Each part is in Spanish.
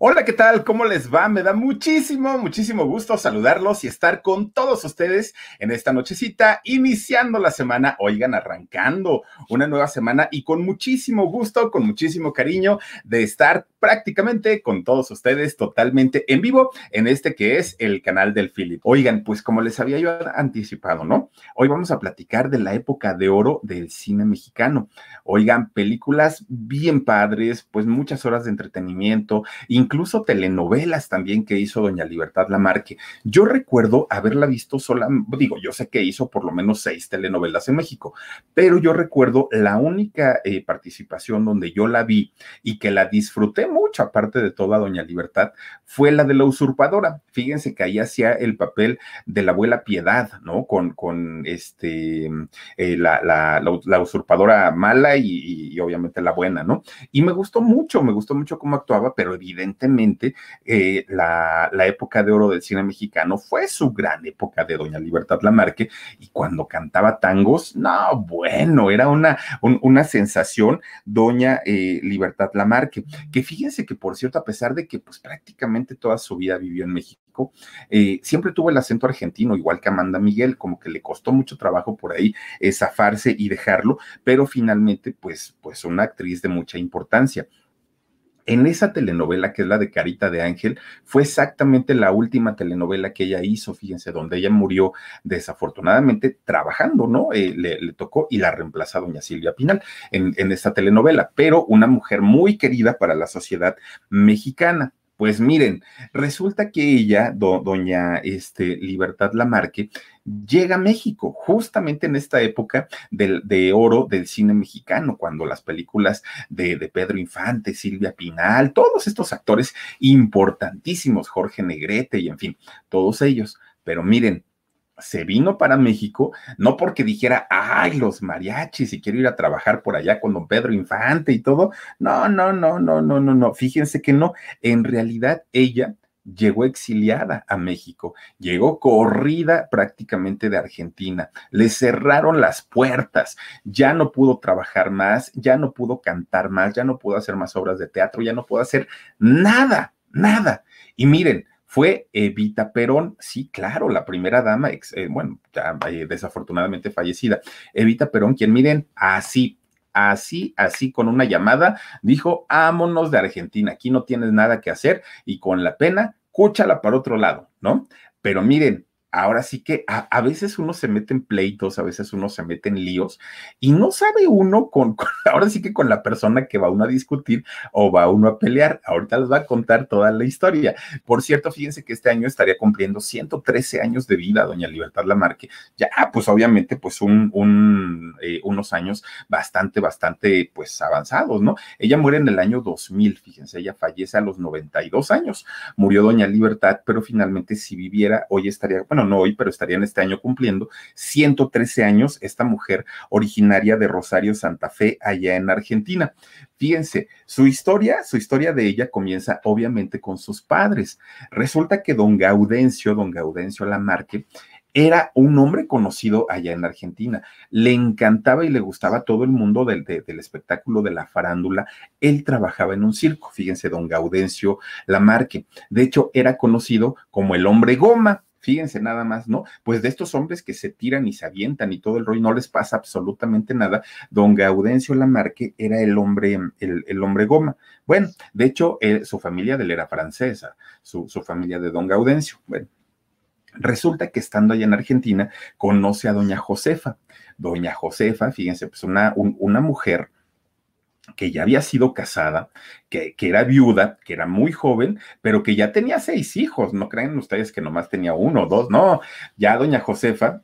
Hola, ¿qué tal? ¿Cómo les va? Me da muchísimo, muchísimo gusto saludarlos y estar con todos ustedes en esta nochecita, iniciando la semana, oigan, arrancando una nueva semana y con muchísimo gusto, con muchísimo cariño de estar prácticamente con todos ustedes totalmente en vivo en este que es el canal del Philip. Oigan, pues como les había yo anticipado, ¿no? Hoy vamos a platicar de la época de oro del cine mexicano. Oigan, películas bien padres, pues muchas horas de entretenimiento, telenovelas también que hizo doña Libertad Lamarque. Yo recuerdo haberla visto sola, digo, yo sé que hizo por lo menos seis telenovelas en México, pero yo recuerdo la única eh, participación donde yo la vi y que la disfruté mucho, aparte de toda doña Libertad, fue la de la usurpadora. Fíjense que ahí hacía el papel de la abuela Piedad, ¿no? Con, con este, eh, la, la, la, usurpadora mala y obviamente la buena, ¿no? Y me gustó mucho, me gustó mucho cómo actuaba, pero evidentemente evidentemente eh, la, época de oro del cine mexicano fue su gran época de Doña Libertad Lamarque y cuando cantaba tangos, no, bueno, era una, un, una sensación Doña eh, Libertad Lamarque, que fíjense que por cierto, a pesar de que pues prácticamente toda su vida vivió en México, eh, siempre tuvo el acento argentino, igual que Amanda Miguel, como que le costó mucho trabajo por ahí zafarse y dejarlo, pero finalmente, pues, pues una actriz de mucha importancia en esa telenovela, que es la de Carita de Ángel, fue exactamente la última telenovela que ella hizo, fíjense, donde ella murió desafortunadamente trabajando, ¿no? Eh, le, tocó y la reemplaza doña Silvia Pinal en, en esta telenovela, pero una mujer muy querida para la sociedad mexicana. Pues miren, resulta que ella, doña este, Libertad Lamarque, llega a México justamente en esta época del, de oro del cine mexicano, cuando las películas de, de, Pedro Infante, Silvia Pinal, todos estos actores importantísimos, Jorge Negrete y en fin, todos ellos. Pero miren, se vino para México, no porque dijera, ay, los mariachis y quiero ir a trabajar por allá con don Pedro Infante y todo. No, no, no, no, no, no, no. Fíjense que no. En realidad ella llegó exiliada a México, llegó corrida prácticamente de Argentina, le cerraron las puertas, ya no pudo trabajar más, ya no pudo cantar más, ya no pudo hacer más obras de teatro, ya no pudo hacer nada, nada. Y miren, fue Evita Perón, sí, claro, la primera dama, eh, bueno, ya, eh, desafortunadamente fallecida, Evita Perón, quien miren, así, así, así, con una llamada, dijo, ámonos de Argentina, aquí no tienes nada que hacer y con la pena, cúchala para otro lado, ¿no? Pero miren, ahora sí que a, veces uno se mete en pleitos, a veces uno se mete en líos y no sabe uno con, ahora sí que con la persona que va uno a discutir o va uno a pelear. Ahorita les va a contar toda la historia. Por cierto, fíjense que este año estaría cumpliendo 113 años de vida, doña Libertad Lamarque. Ya, pues obviamente, pues un, un eh, unos años bastante, bastante, pues avanzados, ¿no? Ella muere en el año 2000, fíjense, ella fallece a los 92 años. Murió doña Libertad, pero finalmente si viviera, hoy estaría, bueno, no hoy, pero estaría en este año cumpliendo 113 años esta mujer originaria de Rosario, Santa Fe, allá en Argentina. Fíjense, su historia, su historia de ella comienza obviamente con sus padres. Resulta que don Gaudencio, don Gaudencio Lamarque, era un hombre conocido allá en Argentina. Le encantaba y le gustaba todo el mundo del, del, espectáculo de la farándula. Él trabajaba en un circo, fíjense, don Gaudencio Lamarque. De hecho, era conocido como el hombre goma Fíjense nada más, ¿no? Pues de estos hombres que se tiran y se avientan y todo el rollo, no les pasa absolutamente nada. Don Gaudencio Lamarque era el hombre, el, hombre goma. Bueno, de hecho, eh, su familia de él era francesa, su, familia de Don Gaudencio. Bueno, Resulta que estando allá en Argentina, conoce a doña Josefa. Doña Josefa, fíjense, pues una, una mujer que ya había sido casada, que, que, era viuda, que era muy joven, pero que ya tenía seis hijos. No creen ustedes que nomás tenía uno o dos, no. Ya doña Josefa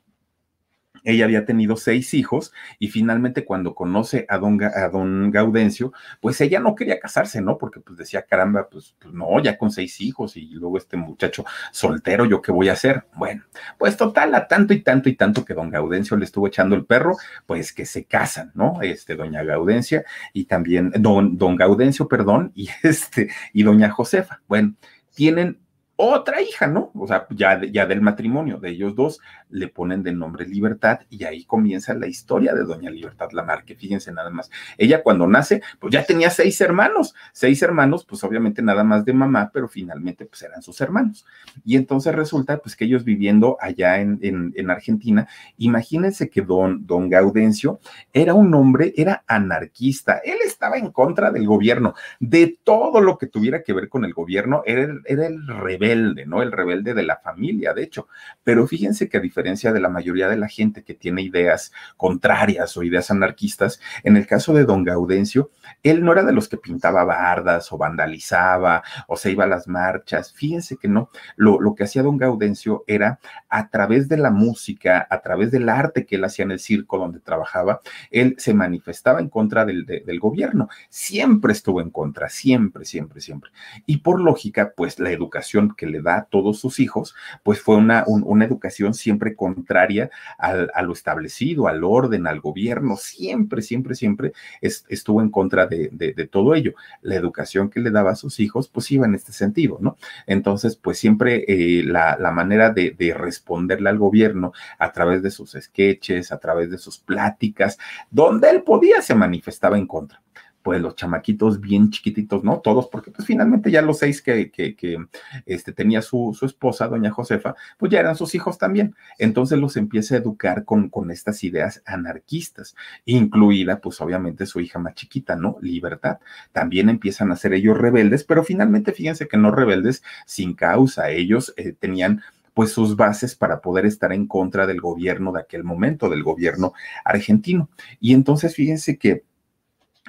ella había tenido seis hijos y finalmente cuando conoce a don, a don Gaudencio, pues ella no quería casarse, ¿no? Porque pues decía, caramba, pues, pues, no, ya con seis hijos y luego este muchacho soltero, ¿yo qué voy a hacer? Bueno, pues total, a tanto y tanto y tanto que don Gaudencio le estuvo echando el perro, pues que se casan, ¿no? Este, doña Gaudencia y también, don, don Gaudencio, perdón, y este, y doña Josefa. Bueno, tienen otra hija, ¿no? O sea, ya, ya del matrimonio de ellos dos, le ponen de nombre Libertad y ahí comienza la historia de doña Libertad Lamarque, fíjense nada más. Ella cuando nace, pues ya tenía seis hermanos, seis hermanos, pues obviamente nada más de mamá, pero finalmente pues eran sus hermanos. Y entonces resulta pues que ellos viviendo allá en, en, Argentina, imagínense que don, don Gaudencio era un hombre, era anarquista, él estaba en contra del gobierno, de todo lo que tuviera que ver con el gobierno, era, era el rebelde, ¿no? El rebelde de la familia, de hecho. Pero fíjense que a diferencia de la mayoría de la gente que tiene ideas contrarias o ideas anarquistas, en el caso de don Gaudencio, él no era de los que pintaba bardas o vandalizaba o se iba a las marchas. Fíjense que no, lo, lo que hacía don Gaudencio era a través de la música, a través del arte que él hacía en el circo donde trabajaba, él se manifestaba en contra del, del gobierno. Siempre estuvo en contra, siempre, siempre, siempre. Y por lógica, pues la educación que le da a todos sus hijos, pues fue una, una educación siempre contraria a lo establecido, al orden, al gobierno, siempre, siempre, siempre estuvo en contra de, todo ello. La educación que le daba a sus hijos, pues iba en este sentido, ¿no? Entonces, pues siempre eh, la, la, manera de, de responderle al gobierno a través de sus sketches, a través de sus pláticas, donde él podía, se manifestaba en contra pues los chamaquitos bien chiquititos, ¿no? Todos, porque pues finalmente ya los seis que, que, que este, tenía su, su, esposa, doña Josefa, pues ya eran sus hijos también. Entonces los empieza a educar con, con estas ideas anarquistas, incluida pues obviamente su hija más chiquita, ¿no? Libertad. También empiezan a ser ellos rebeldes, pero finalmente fíjense que no rebeldes sin causa, ellos eh, tenían pues sus bases para poder estar en contra del gobierno de aquel momento, del gobierno argentino. Y entonces fíjense que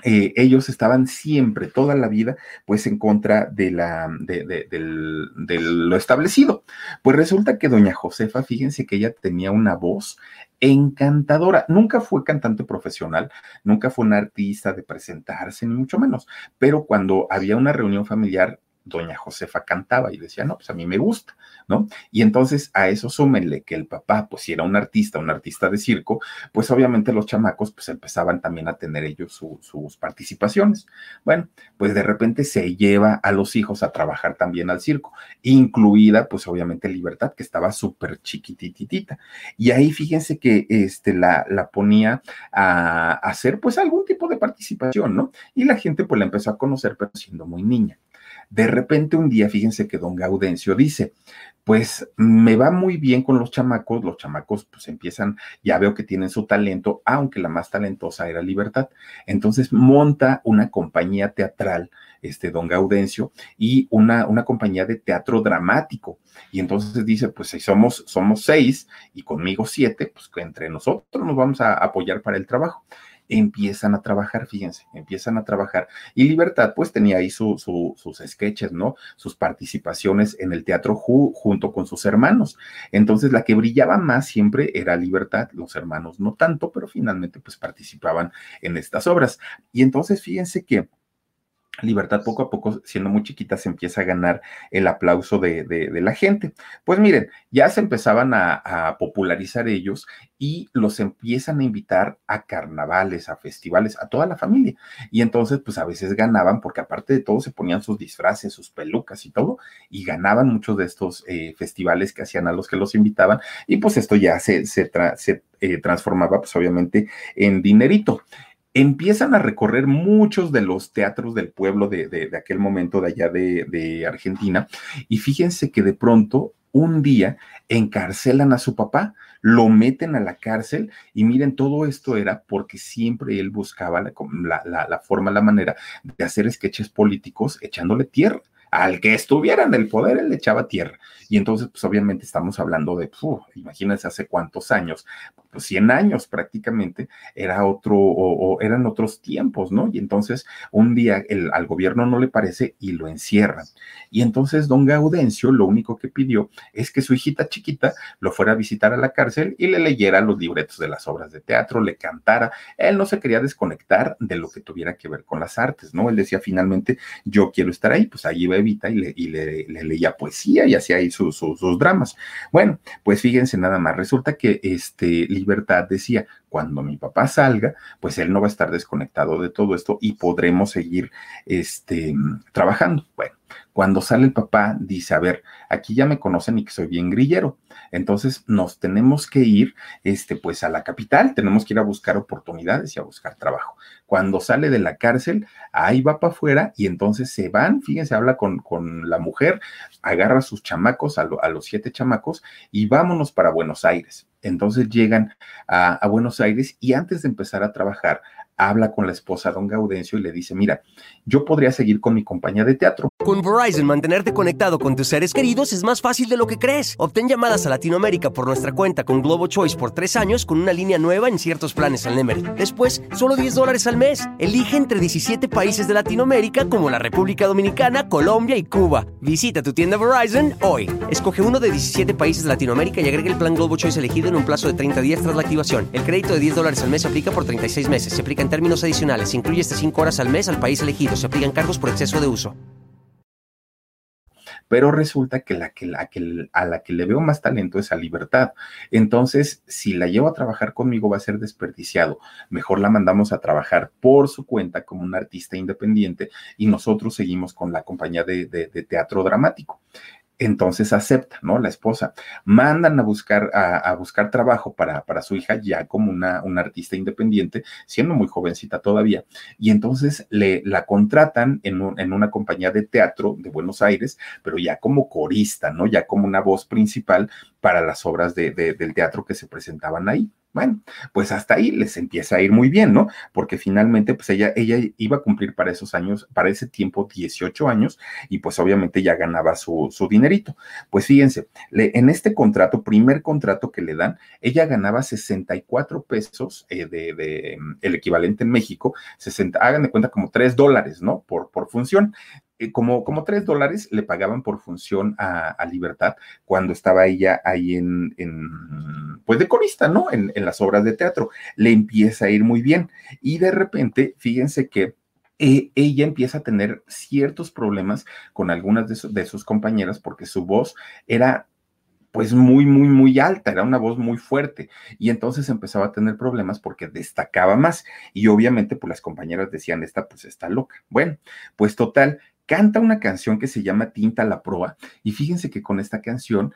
eh, ellos estaban siempre, toda la vida, pues en contra de, la, de, lo establecido. Pues resulta que doña Josefa, fíjense que ella tenía una voz encantadora. Nunca fue cantante profesional, nunca fue una artista de presentarse, ni mucho menos, pero cuando había una reunión familiar, doña Josefa cantaba y decía, no, pues a mí me gusta, ¿no? Y entonces a eso súmenle que el papá, pues si era un artista, un artista de circo, pues obviamente los chamacos, pues empezaban también a tener ellos sus participaciones. Bueno, pues de repente se lleva a los hijos a trabajar también al circo, incluida pues obviamente Libertad, que estaba súper chiquititita. Y ahí fíjense que este, la, la ponía a, a hacer pues algún tipo de participación, ¿no? Y la gente pues la empezó a conocer, pero siendo muy niña. De repente un día, fíjense que don Gaudencio dice, pues me va muy bien con los chamacos, los chamacos pues empiezan, ya veo que tienen su talento, aunque la más talentosa era Libertad. Entonces monta una compañía teatral, este don Gaudencio, y una, una compañía de teatro dramático. Y entonces dice, pues si somos, somos seis y conmigo siete, pues entre nosotros nos vamos a apoyar para el trabajo empiezan a trabajar, fíjense, empiezan a trabajar. Y Libertad, pues tenía ahí sus sketches, ¿no? Sus participaciones en el teatro junto con sus hermanos. Entonces, la que brillaba más siempre era Libertad, los hermanos no tanto, pero finalmente, pues participaban en estas obras. Y entonces, fíjense que Libertad poco a poco, siendo muy chiquita, se empieza a ganar el aplauso de, la gente. Pues miren, ya se empezaban a, popularizar ellos y los empiezan a invitar a carnavales, a festivales, a toda la familia. Y entonces, pues a veces ganaban, porque aparte de todo, se ponían sus disfraces, sus pelucas y todo, y ganaban muchos de estos eh, festivales que hacían a los que los invitaban. Y pues esto ya se, eh, transformaba, pues obviamente, en dinerito empiezan a recorrer muchos de los teatros del pueblo de, aquel momento de allá de, Argentina y fíjense que de pronto un día encarcelan a su papá, lo meten a la cárcel y miren, todo esto era porque siempre él buscaba la, la, la forma, la manera de hacer sketches políticos echándole tierra al que estuviera en el poder, él le echaba tierra. Y entonces, pues obviamente estamos hablando de, imagínense hace cuántos años, pues 100 años prácticamente, era otro, o, eran otros tiempos, ¿no? Y entonces un día el, al gobierno no le parece y lo encierran. Y entonces don Gaudencio lo único que pidió es que su hijita chiquita lo fuera a visitar a la cárcel y le leyera los libretos de las obras de teatro, le cantara. Él no se quería desconectar de lo que tuviera que ver con las artes, ¿no? Él decía finalmente, yo quiero estar ahí, pues ahí va Y le, leía poesía y hacía ahí sus, sus, sus dramas. Bueno, pues fíjense nada más, resulta que este Libertad decía, cuando mi papá salga, pues él no va a estar desconectado de todo esto y podremos seguir este, trabajando. Bueno, cuando sale el papá, dice, a ver, aquí ya me conocen y que soy bien grillero. Entonces nos tenemos que ir, este, pues a la capital, tenemos que ir a buscar oportunidades y a buscar trabajo. Cuando sale de la cárcel, ahí va para afuera y entonces se van, fíjense, habla con, con la mujer, agarra a sus chamacos, a, a los siete chamacos y vámonos para Buenos Aires. Entonces llegan a, a, Buenos Aires y antes de empezar a trabajar, habla con la esposa don Gaudencio y le dice, mira, yo podría seguir con mi compañía de teatro. Con Verizon, mantenerte conectado con tus seres queridos es más fácil de lo que crees. Obtén llamadas a Latinoamérica por nuestra cuenta con Globo Choice por tres años con una línea nueva en ciertos planes al Nemery. Después, solo 10 dólares al mes. Elige entre 17 países de Latinoamérica como la República Dominicana, Colombia y Cuba. Visita tu tienda Verizon hoy. Escoge uno de 17 países de Latinoamérica y agrega el plan Globo Choice elegido en un plazo de 30 días tras la activación. El crédito de 10 dólares al mes aplica por 36 meses. Se aplica en términos adicionales. Incluye hasta 5 horas al mes al país elegido. Se aplican cargos por exceso de uso. Pero resulta que, a la que le veo más talento es a Libertad. Entonces, si la llevo a trabajar conmigo va a ser desperdiciado. Mejor la mandamos a trabajar por su cuenta como un artista independiente y nosotros seguimos con la compañía de teatro dramático entonces acepta, ¿no? La esposa. Mandan a buscar, a, buscar trabajo para, para, su hija ya como una, una, artista independiente, siendo muy jovencita todavía. Y entonces le, la contratan en, en, una compañía de teatro de Buenos Aires, pero ya como corista, ¿no? Ya como una voz principal para las obras de, de, del teatro que se presentaban ahí. Bueno, pues hasta ahí les empieza a ir muy bien, ¿no? Porque finalmente, pues ella, ella iba a cumplir para esos años, para ese tiempo, 18 años, y pues obviamente ya ganaba su, su dinerito. Pues fíjense, en este contrato, primer contrato que le dan, ella ganaba 64 pesos eh, de, de, el equivalente en México, 60, hagan de cuenta como 3 dólares, ¿no? Por, por función. Eh, como, como tres dólares le pagaban por función a, a, Libertad cuando estaba ella ahí en, en pues de corista, ¿no? En, en, las obras de teatro. Le empieza a ir muy bien. Y de repente, fíjense que eh, ella empieza a tener ciertos problemas con algunas de, de sus compañeras porque su voz era pues muy, muy, muy alta, era una voz muy fuerte. Y entonces empezaba a tener problemas porque destacaba más. Y obviamente, pues las compañeras decían, esta pues está loca. Bueno, pues total, canta una canción que se llama Tinta la Proa y fíjense que con esta canción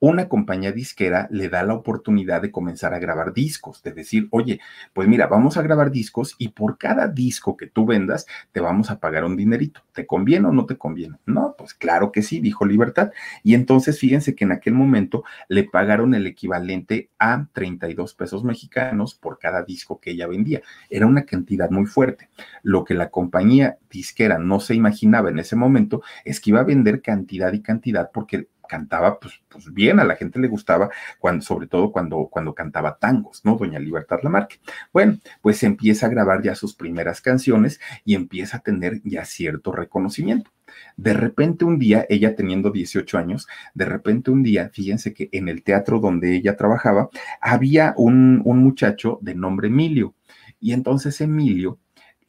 una compañía disquera le da la oportunidad de comenzar a grabar discos, de decir, oye, pues mira, vamos a grabar discos y por cada disco que tú vendas te vamos a pagar un dinerito. ¿Te conviene o no te conviene? No, pues claro que sí, dijo Libertad. Y entonces fíjense que en aquel momento le pagaron el equivalente a 32 pesos mexicanos por cada disco que ella vendía. Era una cantidad muy fuerte. Lo que la compañía disquera no se imaginaba en ese momento es que iba a vender cantidad y cantidad porque cantaba pues, pues, bien, a la gente le gustaba, cuando, sobre todo cuando, cuando cantaba tangos, ¿no? Doña Libertad Lamarque. Bueno, pues empieza a grabar ya sus primeras canciones y empieza a tener ya cierto reconocimiento. De repente un día, ella teniendo 18 años, de repente un día, fíjense que en el teatro donde ella trabajaba, había un, un muchacho de nombre Emilio. Y entonces Emilio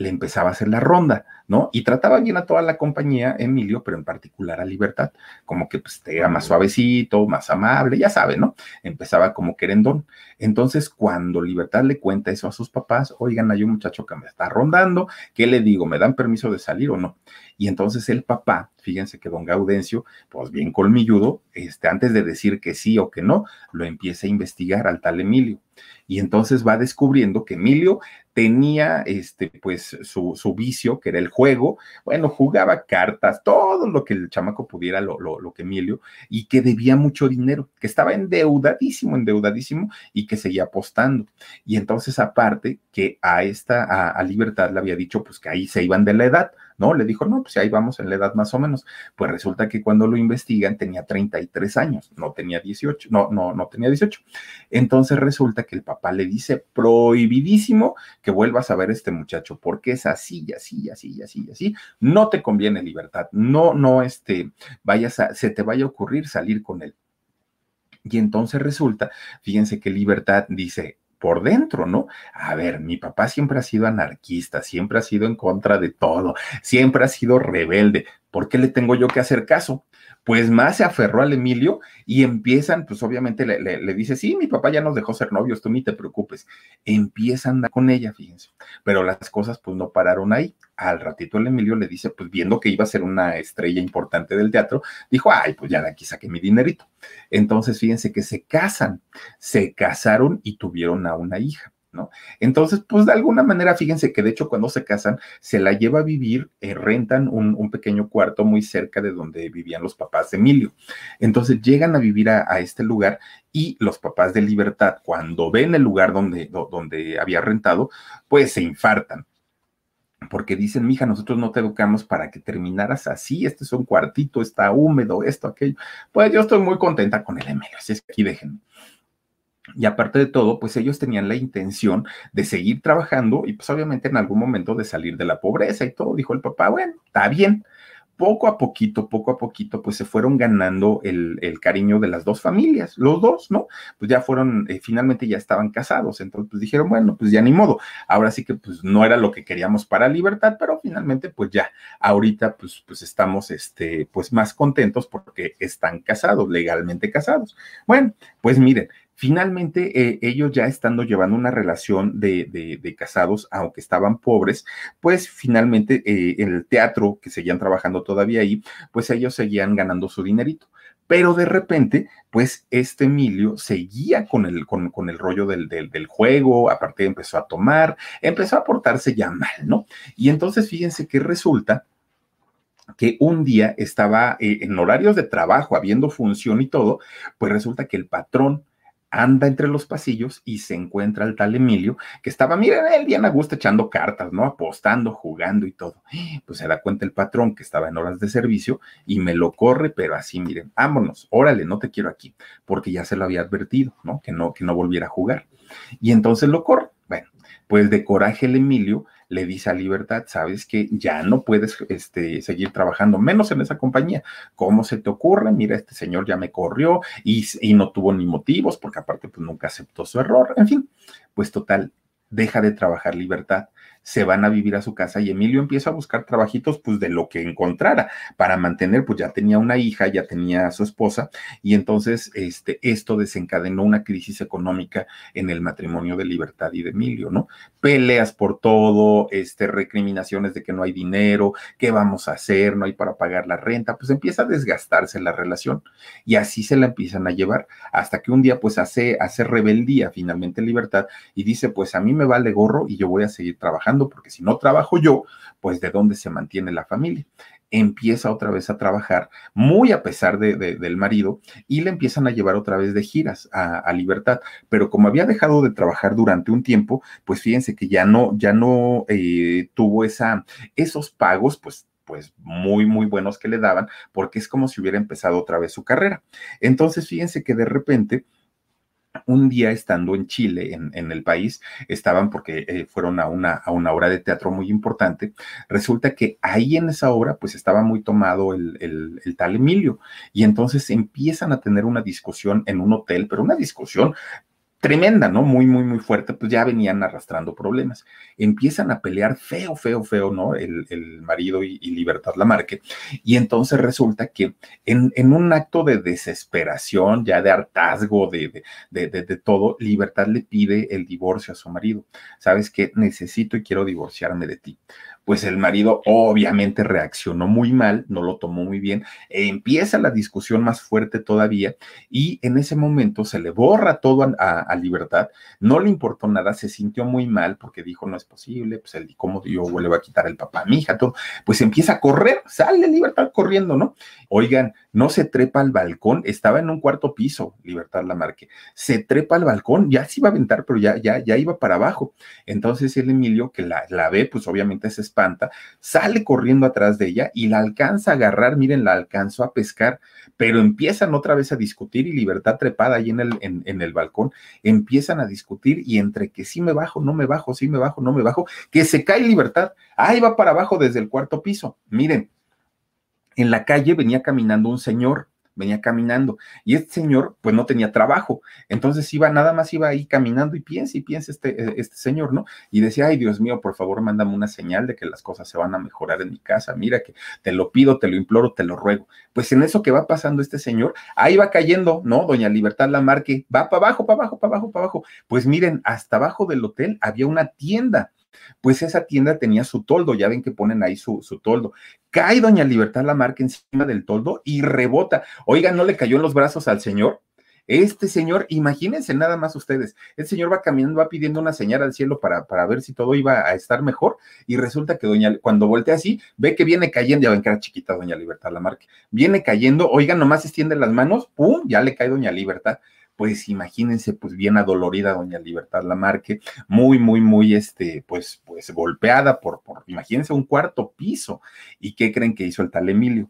le empezaba a hacer la ronda, ¿no? Y trataba bien a toda la compañía, Emilio, pero en particular a Libertad, como que pues era más suavecito, más amable, ya sabe, ¿no? Empezaba como querendón. Entonces, cuando Libertad le cuenta eso a sus papás, oigan, hay un muchacho que me está rondando, ¿qué le digo? ¿Me dan permiso de salir o no? Y entonces el papá fíjense que don Gaudencio, pues bien colmilludo, este, antes de decir que sí o que no, lo empieza a investigar al tal Emilio. Y entonces va descubriendo que Emilio tenía este, pues su, su, vicio, que era el juego, bueno, jugaba cartas, todo lo que el chamaco pudiera, lo, lo, lo, que Emilio, y que debía mucho dinero, que estaba endeudadísimo, endeudadísimo, y que seguía apostando. Y entonces, aparte, que a esta, a, a Libertad le había dicho, pues que ahí se iban de la edad, ¿no? Le dijo, no, pues ahí vamos en la edad más o menos. Pues resulta que cuando lo investigan tenía 33 años, no tenía 18, no, no, no tenía 18. Entonces resulta que el papá le dice, prohibidísimo que vuelvas a ver a este muchacho, porque es así, así, así, así, así. No te conviene libertad, no, no, este, vayas se te vaya a ocurrir salir con él. Y entonces resulta, fíjense que Libertad dice, por dentro, ¿no? A ver, mi papá siempre ha sido anarquista, siempre ha sido en contra de todo, siempre ha sido rebelde. ¿Por qué le tengo yo que hacer caso? Pues más se aferró al Emilio y empiezan, pues obviamente le, le, dice, sí, mi papá ya nos dejó ser novios, tú ni te preocupes. Empiezan a andar con ella, fíjense. Pero las cosas pues no pararon ahí. Al ratito el Emilio le dice, pues viendo que iba a ser una estrella importante del teatro, dijo, ay, pues ya aquí saqué mi dinerito. Entonces, fíjense que se casan, se casaron y tuvieron a una hija. ¿No? Entonces, pues de alguna manera, fíjense que de hecho cuando se casan, se la lleva a vivir, eh, rentan un, pequeño cuarto muy cerca de donde vivían los papás de Emilio. Entonces llegan a vivir a, a, este lugar y los papás de Libertad, cuando ven el lugar donde, donde había rentado, pues se infartan. Porque dicen, mija, nosotros no te educamos para que terminaras así, este es un cuartito, está húmedo, esto, aquello. Pues yo estoy muy contenta con el Emilio, así es que aquí déjenme. Y aparte de todo, pues ellos tenían la intención de seguir trabajando y pues obviamente en algún momento de salir de la pobreza y todo. Dijo el papá, bueno, está bien. Poco a poquito, poco a poquito, pues se fueron ganando el, el cariño de las dos familias, los dos, ¿no? Pues ya fueron, eh, finalmente ya estaban casados, entonces pues dijeron, bueno, pues ya ni modo, ahora sí que pues no era lo que queríamos para libertad, pero finalmente pues ya, ahorita pues, pues estamos, este, pues más contentos porque están casados, legalmente casados. Bueno, pues miren, Finalmente, eh, ellos ya estando llevando una relación de, de, casados, aunque estaban pobres, pues finalmente eh, el teatro, que seguían trabajando todavía ahí, pues ellos seguían ganando su dinerito. Pero de repente, pues este Emilio seguía con el, con, con el rollo del, del, del, juego, aparte empezó a tomar, empezó a portarse ya mal, ¿no? Y entonces fíjense que resulta que un día estaba eh, en horarios de trabajo, habiendo función y todo, pues resulta que el patrón anda entre los pasillos y se encuentra el tal Emilio, que estaba, miren, él bien a gusto echando cartas, ¿no? Apostando, jugando y todo. Pues se da cuenta el patrón que estaba en horas de servicio y me lo corre, pero así, miren, vámonos, órale, no te quiero aquí, porque ya se lo había advertido, ¿no? Que no, que no volviera a jugar. Y entonces lo corre. Bueno, pues de coraje el Emilio le dice a Libertad, sabes que ya no puedes este, seguir trabajando, menos en esa compañía. ¿Cómo se te ocurre? Mira, este señor ya me corrió y, y no tuvo ni motivos, porque aparte pues nunca aceptó su error. En fin, pues total, deja de trabajar Libertad se van a vivir a su casa y Emilio empieza a buscar trabajitos pues de lo que encontrara para mantener, pues ya tenía una hija, ya tenía a su esposa y entonces este, esto desencadenó una crisis económica en el matrimonio de Libertad y de Emilio, ¿no? Peleas por todo, este, recriminaciones de que no hay dinero, qué vamos a hacer, no hay para pagar la renta, pues empieza a desgastarse la relación y así se la empiezan a llevar hasta que un día pues hace, hace rebeldía finalmente Libertad y dice pues a mí me vale gorro y yo voy a seguir trabajando porque si no trabajo yo, pues de dónde se mantiene la familia. Empieza otra vez a trabajar, muy a pesar de, de, del marido, y le empiezan a llevar otra vez de giras a, a, Libertad. Pero como había dejado de trabajar durante un tiempo, pues fíjense que ya no, ya no eh, tuvo esa, esos pagos, pues pues muy, muy buenos que le daban, porque es como si hubiera empezado otra vez su carrera. Entonces, fíjense que de repente, un día estando en Chile, en, en el país, estaban porque eh, fueron a una, a una obra de teatro muy importante, resulta que ahí en esa obra pues estaba muy tomado el, el, el, tal Emilio. Y entonces empiezan a tener una discusión en un hotel, pero una discusión tremenda, ¿no? Muy, muy, muy fuerte, pues ya venían arrastrando problemas. Empiezan a pelear feo, feo, feo, ¿no? El, marido y, y, Libertad Lamarque. Y entonces resulta que en, en, un acto de desesperación, ya de hartazgo, de, de, de, de, todo, Libertad le pide el divorcio a su marido. ¿Sabes qué? Necesito y quiero divorciarme de ti. Pues el marido obviamente reaccionó muy mal, no lo tomó muy bien, empieza la discusión más fuerte todavía y en ese momento se le borra todo a, Libertad, no le importó nada, se sintió muy mal porque dijo, no es posible, pues él, ¿cómo yo le a quitar el papá a mi hija? Todo, pues empieza a correr, sale Libertad corriendo, ¿no? Oigan, no se trepa al balcón, estaba en un cuarto piso, Libertad Lamarque, se trepa al balcón, ya se iba a aventar, pero ya, ya, ya iba para abajo. Entonces el Emilio, que la, la ve, pues obviamente se espanta, sale corriendo atrás de ella y la alcanza a agarrar, miren, la alcanzó a pescar, pero empiezan otra vez a discutir y Libertad trepada ahí en el, en, el balcón, empiezan a discutir y entre que sí me bajo, no me bajo, sí me bajo, no me bajo, que se cae Libertad, ahí va para abajo desde el cuarto piso. Miren, en la calle venía caminando un señor, venía caminando, y este señor pues no tenía trabajo, entonces iba, nada más iba ahí caminando y piensa y piensa este, eh, este señor, ¿no? Y decía, ay Dios mío, por favor, mándame una señal de que las cosas se van a mejorar en mi casa, mira que te lo pido, te lo imploro, te lo ruego. Pues en eso que va pasando este señor, ahí va cayendo, ¿no? Doña Libertad Lamarque, va para abajo, para abajo, para abajo, para abajo. Pues miren, hasta abajo del hotel había una tienda pues esa tienda tenía su toldo, ya ven que ponen ahí su, toldo. Cae doña Libertad la marca encima del toldo y rebota. Oiga, ¿no le cayó en los brazos al señor? Este señor, imagínense nada más ustedes, el señor va caminando, va pidiendo una señal al cielo para, para ver si todo iba a estar mejor y resulta que doña, cuando voltea así, ve que viene cayendo, ya ven que era chiquita doña Libertad la marca, viene cayendo, oiga, nomás extiende las manos, pum, ya le cae doña Libertad pues imagínense, pues bien adolorida doña Libertad Lamarque, muy, muy, muy, este, pues, pues golpeada por, por, imagínense, un cuarto piso. ¿Y qué creen que hizo el tal Emilio?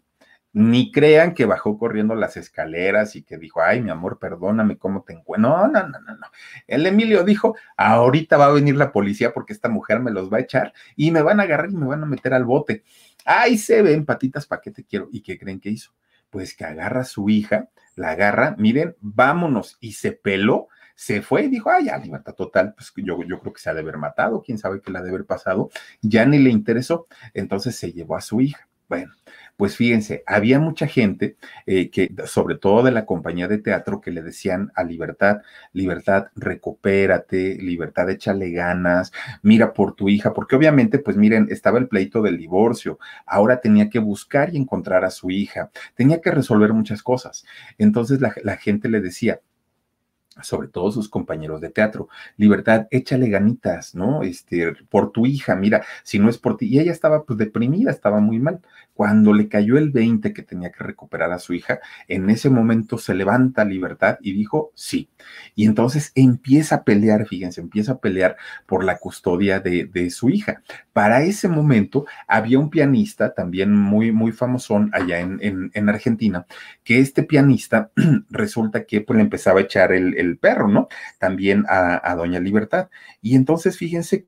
Ni crean que bajó corriendo las escaleras y que dijo, ay, mi amor, perdóname, ¿cómo te encuentro? No, no, no, no, no. El Emilio dijo, ahorita va a venir la policía porque esta mujer me los va a echar y me van a agarrar y me van a meter al bote. Ay, se ven patitas, ¿para qué te quiero? ¿Y qué creen que hizo? Pues que agarra a su hija, la agarra, miren, vámonos, y se peló, se fue y dijo, ay, ya, libertad total, pues yo, yo creo que se ha de haber matado, quién sabe qué la ha de haber pasado, ya ni le interesó, entonces se llevó a su hija. Bueno, pues fíjense, había mucha gente eh, que, sobre todo de la compañía de teatro, que le decían a Libertad, Libertad, recupérate, Libertad, échale ganas, mira por tu hija, porque obviamente, pues miren, estaba el pleito del divorcio, ahora tenía que buscar y encontrar a su hija, tenía que resolver muchas cosas. Entonces la, la gente le decía, sobre todo sus compañeros de teatro. Libertad, échale ganitas, ¿no? Este, por tu hija, mira, si no es por ti. Y ella estaba pues deprimida, estaba muy mal. Cuando le cayó el 20 que tenía que recuperar a su hija, en ese momento se levanta Libertad y dijo sí. Y entonces empieza a pelear, fíjense, empieza a pelear por la custodia de, de su hija. Para ese momento había un pianista también muy, muy famosón allá en, en, en Argentina, que este pianista resulta que pues le empezaba a echar el perro, ¿no? También a, a Doña Libertad. Y entonces fíjense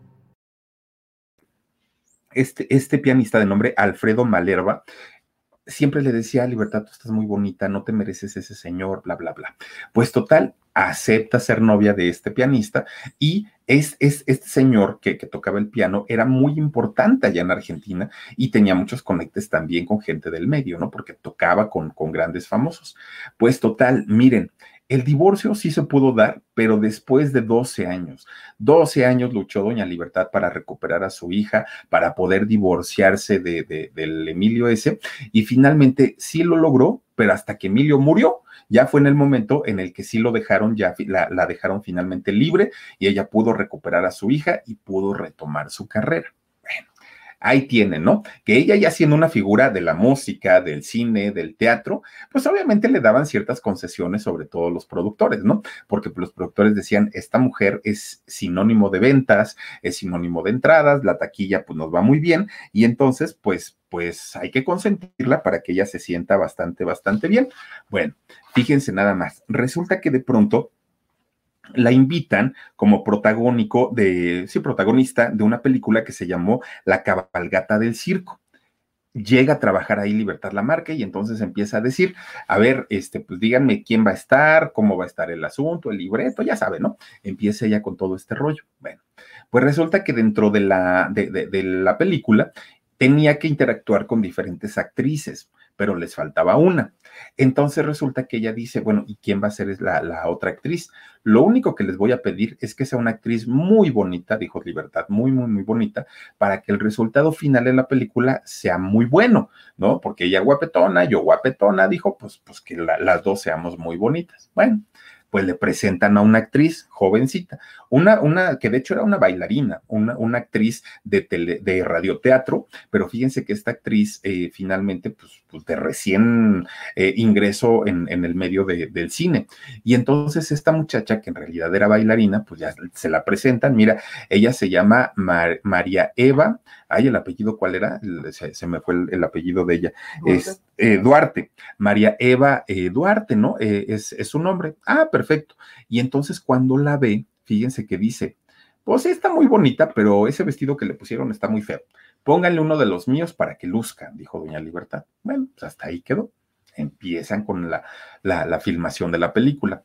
este, este pianista de nombre Alfredo Malerva, siempre le decía, Libertad, tú estás muy bonita, no te mereces ese señor, bla, bla, bla. Pues total, acepta ser novia de este pianista y es, es este señor que, que, tocaba el piano era muy importante allá en Argentina y tenía muchos conectes también con gente del medio, ¿no? Porque tocaba con, con grandes famosos. Pues total, miren, el divorcio sí se pudo dar, pero después de 12 años. 12 años luchó Doña Libertad para recuperar a su hija, para poder divorciarse de, de, del Emilio ese, y finalmente sí lo logró, pero hasta que Emilio murió, ya fue en el momento en el que sí lo dejaron, ya la dejaron finalmente libre y ella pudo recuperar a su hija y pudo retomar su carrera ahí tienen, ¿no? Que ella ya siendo una figura de la música, del cine, del teatro, pues obviamente le daban ciertas concesiones, sobre todo los productores, ¿no? Porque los productores decían, esta mujer es sinónimo de ventas, es sinónimo de entradas, la taquilla pues nos va muy bien y entonces pues pues hay que consentirla para que ella se sienta bastante, bastante bien. Bueno, fíjense nada más, resulta que de pronto la invitan como protagónico de, sí, protagonista de una película que se llamó La cabalgata del circo llega a trabajar ahí Libertad Lamarque y entonces empieza a decir, a ver, este, pues díganme quién va a estar, cómo va a estar el asunto, el libreto, ya sabe, ¿no? Empieza ella con todo este rollo. Bueno, pues resulta que dentro de la, de, de la película tenía que interactuar con diferentes actrices, pero les faltaba una. Entonces resulta que ella dice, bueno, ¿y quién va a ser la, la, otra actriz? Lo único que les voy a pedir es que sea una actriz muy bonita, dijo Libertad, muy, muy, muy bonita, para que el resultado final de la película sea muy bueno, ¿no? Porque ella guapetona, yo guapetona, dijo, pues, pues que la, las dos seamos muy bonitas. Bueno, pues le presentan a una actriz jovencita, una, una que de hecho era una bailarina, una, una actriz de, tele, de radioteatro, pero fíjense que esta actriz eh, finalmente, pues, pues, de recién eh, ingreso en, en, el medio de, del cine. Y entonces esta muchacha, que en realidad era bailarina, pues ya se la presentan, mira, ella se llama Mar, María Eva, ay, el apellido, ¿cuál era? Se, se me fue el, el, apellido de ella. Es eh, Duarte, María Eva Duarte, ¿no? Es, es, su nombre. Ah, perfecto. Y entonces cuando la ve, fíjense que dice, pues está muy bonita, pero ese vestido que le pusieron está muy feo. Pónganle uno de los míos para que luzca, dijo Doña Libertad. Bueno, pues hasta ahí quedó. Empiezan con la, filmación de la película.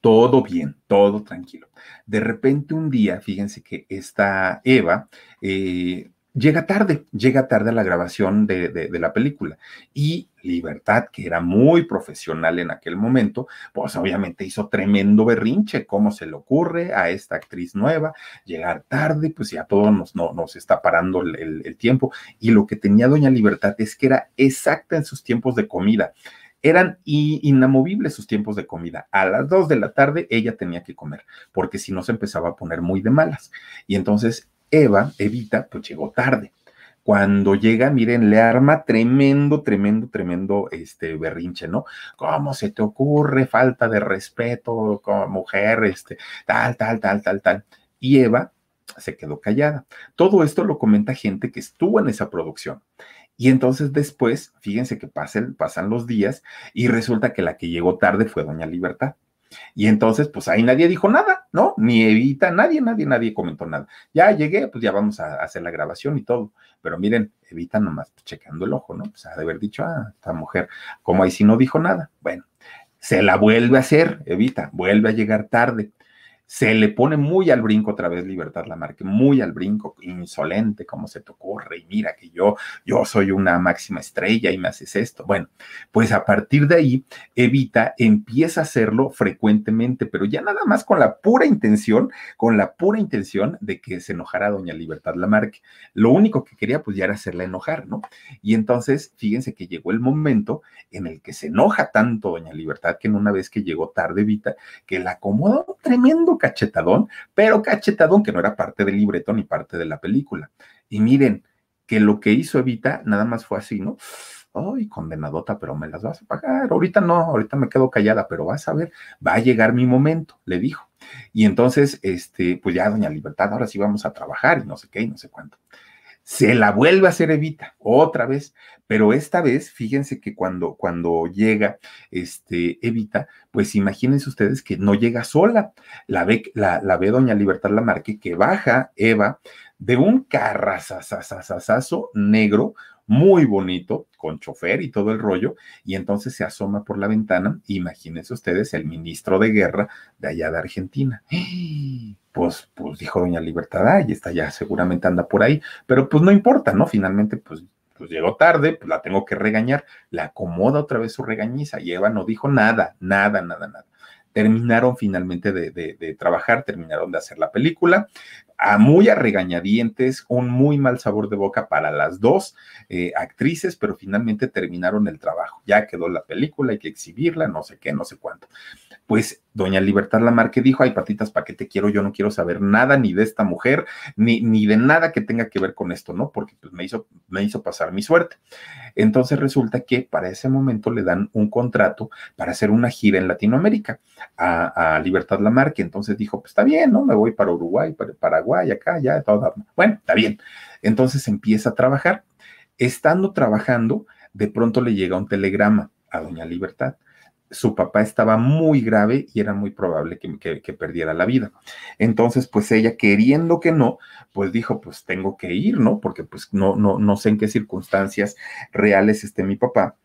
Todo bien, todo tranquilo. De repente un día, fíjense que esta Eva eh, llega tarde, llega tarde a la grabación de, de, la película. Y Libertad, que era muy profesional en aquel momento, pues obviamente hizo tremendo berrinche. ¿Cómo se le ocurre a esta actriz nueva llegar tarde? Pues ya todo nos, no, nos está parando el, tiempo. Y lo que tenía Doña Libertad es que era exacta en sus tiempos de comida eran inamovibles sus tiempos de comida. A las dos de la tarde ella tenía que comer, porque si no se empezaba a poner muy de malas. Y entonces Eva, Evita, pues llegó tarde. Cuando llega, miren, le arma tremendo, tremendo, tremendo este berrinche, ¿no? ¿Cómo se te ocurre? Falta de respeto como mujer, este, tal, tal, tal, tal, tal. Y Eva se quedó callada. Todo esto lo comenta gente que estuvo en esa producción. Y entonces después, fíjense que pasan los días y resulta que la que llegó tarde fue Doña Libertad. Y entonces, pues ahí nadie dijo nada, ¿no? Ni Evita, nadie, nadie, nadie comentó nada. Ya llegué, pues ya vamos a hacer la grabación y todo. Pero miren, Evita nomás pues, checando el ojo, ¿no? Pues ha de haber dicho, ah, esta mujer, como ahí sí no dijo nada. Bueno, se la vuelve a hacer, Evita, vuelve a llegar tarde se le pone muy al brinco otra vez Libertad Lamarque, muy al brinco, insolente, como se te ocurre, y mira que yo, yo soy una máxima estrella y me haces esto. Bueno, pues a partir de ahí, Evita empieza a hacerlo frecuentemente, pero ya nada más con la pura intención, con la pura intención de que se enojara doña Libertad Lamarque. Lo único que quería, pues ya era hacerla enojar, ¿no? Y entonces, fíjense que llegó el momento en el que se enoja tanto doña Libertad, que en una vez que llegó tarde Evita, que la acomoda un tremendo cachetadón, pero cachetadón que no era parte del libreto ni parte de la película. Y miren, que lo que hizo Evita nada más fue así, ¿no? Ay, condenadota, pero me las vas a pagar. Ahorita no, ahorita me quedo callada, pero vas a ver, va a llegar mi momento, le dijo. Y entonces, este, pues ya, doña Libertad, ahora sí vamos a trabajar y no sé qué y no sé cuánto se la vuelve a hacer Evita, otra vez, pero esta vez, fíjense que cuando, cuando llega este, Evita, pues imagínense ustedes que no llega sola, la ve, la, ve doña Libertad Lamarque que baja Eva de un carrazazazazazo negro, muy bonito, con chofer y todo el rollo, y entonces se asoma por la ventana, imagínense ustedes el ministro de guerra de allá de Argentina. Pues, pues dijo doña Libertad, ay, está ya seguramente anda por ahí, pero pues no importa, ¿no? Finalmente, pues pues llegó tarde, pues la tengo que regañar, le acomoda otra vez su regañiza y Eva no dijo nada, nada, nada, nada terminaron finalmente de, trabajar, terminaron de hacer la película, a muy a regañadientes, un muy mal sabor de boca para las dos eh, actrices, pero finalmente terminaron el trabajo. Ya quedó la película, hay que exhibirla, no sé qué, no sé cuánto. Pues doña Libertad Lamarque dijo, ay patitas, ¿para qué te quiero? Yo no quiero saber nada ni de esta mujer, ni, ni de nada que tenga que ver con esto, ¿no? Porque pues, me, hizo, me hizo pasar mi suerte. Entonces resulta que para ese momento le dan un contrato para hacer una gira en Latinoamérica a, a Libertad Lamarque. Entonces dijo, pues está bien, ¿no? Me voy para Uruguay, para Paraguay, acá, ya, todo. Bueno, está bien. Entonces empieza a trabajar. Estando trabajando, de pronto le llega un telegrama a doña Libertad su papá estaba muy grave y era muy probable que, que, perdiera la vida. Entonces, pues ella queriendo que no, pues dijo, pues tengo que ir, ¿no? Porque pues no, no, no sé en qué circunstancias reales esté mi papá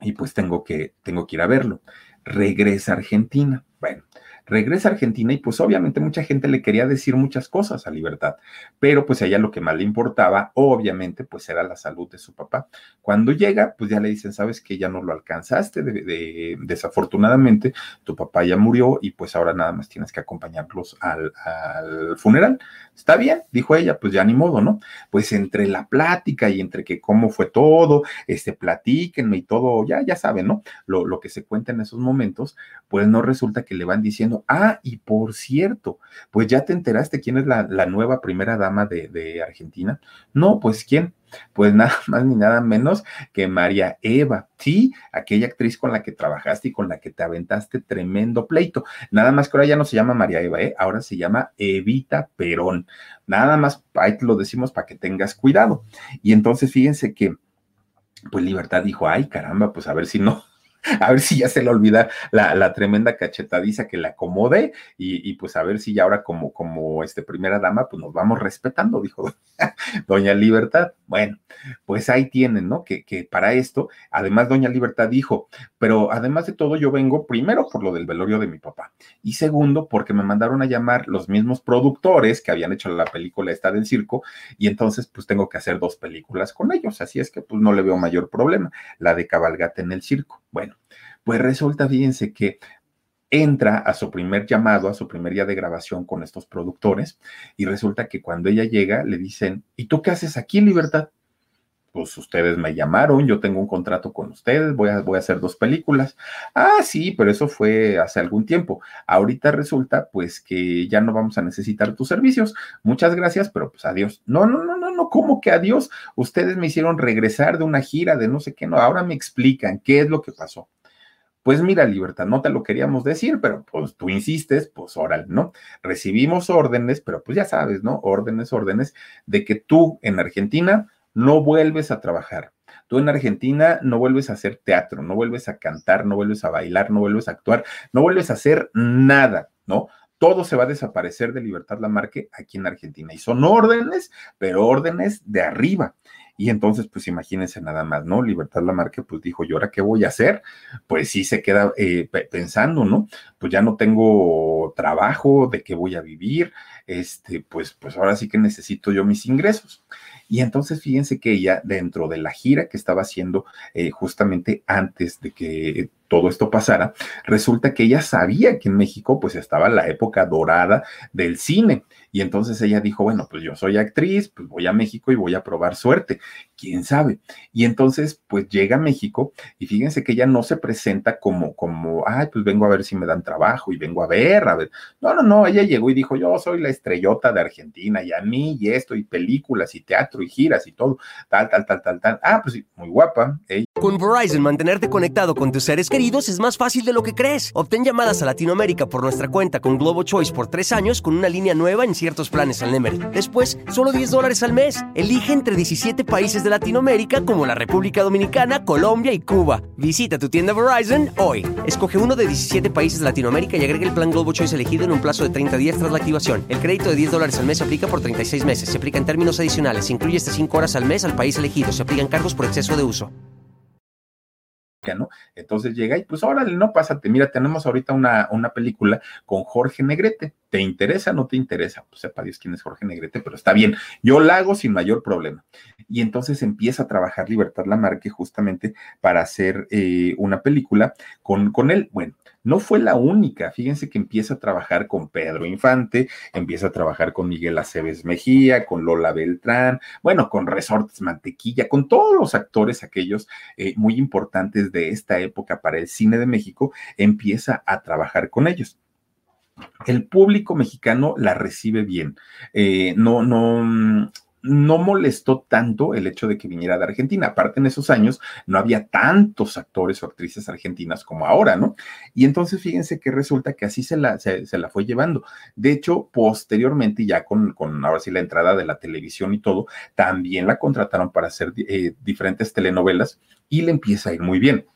y pues tengo que, tengo que ir a verlo. Regresa a Argentina. Bueno, regresa a Argentina y pues obviamente mucha gente le quería decir muchas cosas a Libertad, pero pues a ella lo que más le importaba, obviamente, pues era la salud de su papá. Cuando llega, pues ya le dicen, sabes que ya no lo alcanzaste, de, desafortunadamente tu papá ya murió y pues ahora nada más tienes que acompañarlos al, al funeral. Está bien, dijo ella, pues ya ni modo, ¿no? Pues entre la plática y entre que cómo fue todo, este, platíquenme y todo, ya, ya saben, ¿no? Lo, lo que se cuenta en esos momentos, pues no resulta que le van diciendo, Ah, y por cierto, pues ya te enteraste quién es la, nueva primera dama de, Argentina. No, pues quién. Pues nada más ni nada menos que María Eva, sí, aquella actriz con la que trabajaste y con la que te aventaste tremendo pleito. Nada más que ahora ya no se llama María Eva, ¿eh? ahora se llama Evita Perón. Nada más, ahí te lo decimos para que tengas cuidado. Y entonces fíjense que, pues Libertad dijo, ay caramba, pues a ver si no, a ver si ya se le olvida la, tremenda cachetadiza que le acomode y, pues a ver si ya ahora como, como este primera dama, pues nos vamos respetando, dijo doña Libertad. Bueno, pues ahí tienen, ¿no? Que, que para esto, además doña Libertad dijo, pero además de todo yo vengo primero por lo del velorio de mi papá y segundo porque me mandaron a llamar los mismos productores que habían hecho la película esta del circo y entonces pues tengo que hacer dos películas con ellos, así es que pues no le veo mayor problema, la de cabalgata en el circo. Bueno, pues resulta, fíjense que entra a su primer llamado, a su primer día de grabación con estos productores y resulta que cuando ella llega le dicen, ¿y tú qué haces aquí, Libertad? Pues ustedes me llamaron, yo tengo un contrato con ustedes, voy a, voy a hacer dos películas. Ah, sí, pero eso fue hace algún tiempo. Ahorita resulta pues que ya no vamos a necesitar tus servicios. Muchas gracias, pero pues adiós. No, no, no, no, no, ¿cómo que adiós? Ustedes me hicieron regresar de una gira de no sé qué, no, ahora me explican qué es lo que pasó. Pues mira, Libertad, no te lo queríamos decir, pero pues tú insistes, pues órale, ¿no? Recibimos órdenes, pero pues ya sabes, ¿no? Órdenes, órdenes, de que tú en Argentina no vuelves a trabajar. Tú en Argentina no vuelves a hacer teatro, no vuelves a cantar, no vuelves a bailar, no vuelves a actuar, no vuelves a hacer nada, ¿no? Todo se va a desaparecer de Libertad Lamarque aquí en Argentina. Y son órdenes, pero órdenes de arriba. Y entonces, pues imagínense nada más, ¿no? Libertad Lamarque, pues dijo, ¿y ahora qué voy a hacer? Pues sí se queda eh, pensando, ¿no? Pues ya no tengo trabajo, ¿de qué voy a vivir? Este, pues, pues ahora sí que necesito yo mis ingresos. Y entonces fíjense que ella, dentro de la gira que estaba haciendo eh, justamente antes de que todo esto pasara, resulta que ella sabía que en México pues estaba la época dorada del cine y entonces ella dijo, bueno, pues yo soy actriz, pues voy a México y voy a probar suerte, quién sabe. Y entonces pues llega a México y fíjense que ella no se presenta como, como, ay, pues vengo a ver si me dan trabajo y vengo a ver, a ver. No, no, no, ella llegó y dijo, yo soy la estrellota de Argentina y a mí y esto y películas y teatro y giras y todo, tal, tal, tal, tal, tal. Ah, pues muy guapa. Con Verizon, mantenerte conectado con tus seres queridos es más fácil de lo que crees. Obtén llamadas a Latinoamérica por nuestra cuenta con Globo Choice por tres años con una línea nueva en ciertos planes al Nemery. Después, solo 10 dólares al mes. Elige entre 17 países de Latinoamérica como la República Dominicana, Colombia y Cuba. Visita tu tienda Verizon hoy. Escoge uno de 17 países de Latinoamérica y agrega el plan Globo Choice elegido en un plazo de 30 días tras la activación. El crédito de 10 dólares al mes se aplica por 36 meses. Se aplica en términos adicionales. Se incluye hasta 5 horas al mes al país elegido. Se aplican cargos por exceso de uso. ¿no? Entonces llega y pues órale, no pásate, mira, tenemos ahorita una, una película con Jorge Negrete, ¿te interesa? ¿No te interesa? Pues sepa Dios quién es Jorge Negrete, pero está bien, yo la hago sin mayor problema. Y entonces empieza a trabajar Libertad Lamarque justamente para hacer eh, una película con, con él. Bueno, no fue la única, fíjense que empieza a trabajar con Pedro Infante, empieza a trabajar con Miguel Aceves Mejía, con Lola Beltrán, bueno, con Resortes Mantequilla, con todos los actores aquellos eh, muy importantes de esta época para el cine de México, empieza a trabajar con ellos el público mexicano la recibe bien. Eh, no, no, no molestó tanto el hecho de que viniera de Argentina. Aparte, en esos años no había tantos actores o actrices argentinas como ahora, ¿no? Y entonces fíjense que resulta que así se la, se, la fue llevando. De hecho, posteriormente, ya con, con, ahora sí la entrada de la televisión y todo, también la contrataron para hacer eh, diferentes telenovelas y le empieza a ir muy bien.